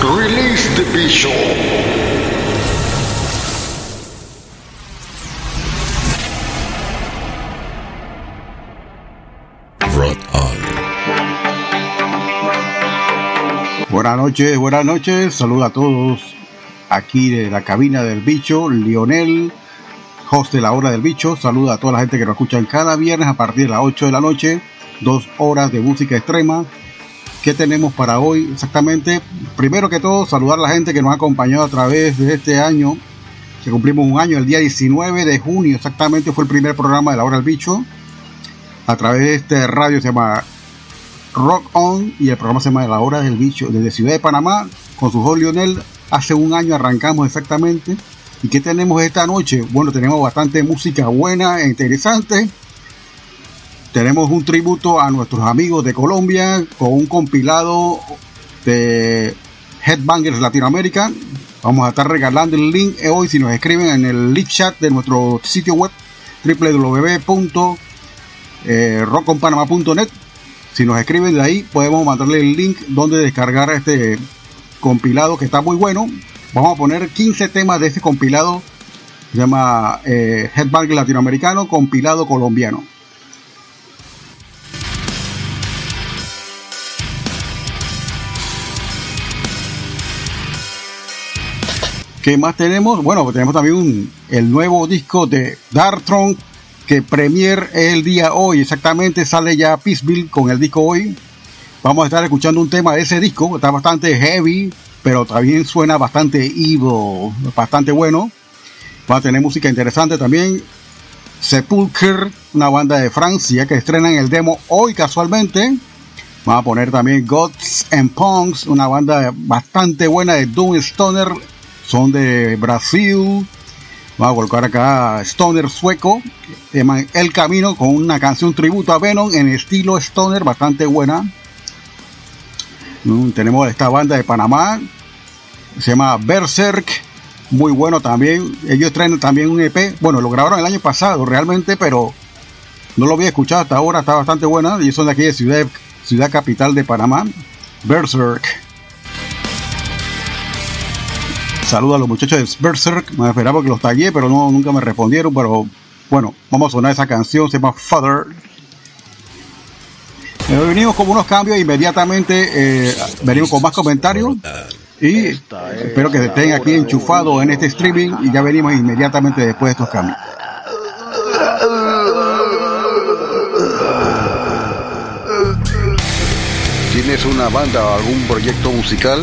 Release the Bishop. Buenas noches, buenas noches. Saluda a todos aquí de la cabina del bicho. Lionel, host de la hora del bicho. Saluda a toda la gente que nos escuchan cada viernes a partir de las 8 de la noche. Dos horas de música extrema. ¿Qué tenemos para hoy exactamente? Primero que todo, saludar a la gente que nos ha acompañado a través de este año. Que cumplimos un año, el día 19 de junio exactamente fue el primer programa de la hora del bicho. A través de este radio se llama Rock On y el programa se llama La Hora del Bicho desde Ciudad de Panamá con su host Lionel. Hace un año arrancamos exactamente. ¿Y qué tenemos esta noche? Bueno, tenemos bastante música buena e interesante. Tenemos un tributo a nuestros amigos de Colombia con un compilado de Headbangers Latinoamérica. Vamos a estar regalando el link hoy si nos escriben en el link chat de nuestro sitio web www.rockonpanama.net si nos escriben de ahí, podemos mandarle el link donde descargar este compilado que está muy bueno. Vamos a poner 15 temas de ese compilado. Se llama eh, Headbang Latinoamericano, compilado colombiano. ¿Qué más tenemos? Bueno, pues tenemos también el nuevo disco de Darktron que premier el día hoy, exactamente sale ya Peaceville con el disco hoy. Vamos a estar escuchando un tema de ese disco, está bastante heavy, pero también suena bastante evil, bastante bueno. Va a tener música interesante también. Sepulcher, una banda de Francia que estrenan el demo hoy casualmente. Vamos a poner también Gods and Punks, una banda bastante buena de Doom Stoner, son de Brasil. Vamos a colocar acá Stoner sueco, El Camino, con una canción tributo a Venom en estilo Stoner, bastante buena. Mm, tenemos esta banda de Panamá, se llama Berserk, muy bueno también. Ellos traen también un EP, bueno, lo grabaron el año pasado realmente, pero no lo había escuchado hasta ahora, está bastante buena. Y son de aquí de Ciudad, ciudad Capital de Panamá, Berserk. Saludos a los muchachos de Berserk. Me esperaba que los tagué, pero no, nunca me respondieron. Pero bueno, vamos a sonar esa canción. Se llama Father. Eh, venimos con unos cambios inmediatamente. eh, venimos con más comentarios. Y espero que estén aquí enchufados en este streaming. Y ya venimos inmediatamente después de estos cambios. ¿Tienes una banda o algún proyecto musical?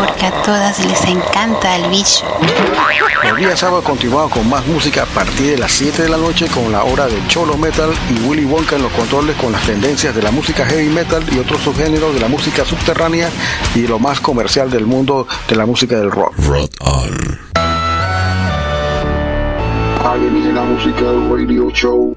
Porque a todas les encanta el bicho. Los días sábados continuamos con más música a partir de las 7 de la noche con la hora del Cholo Metal y Willy Wonka en los controles con las tendencias de la música heavy metal y otros subgéneros de la música subterránea y lo más comercial del mundo de la música del rock. Rock on. la música del radio show.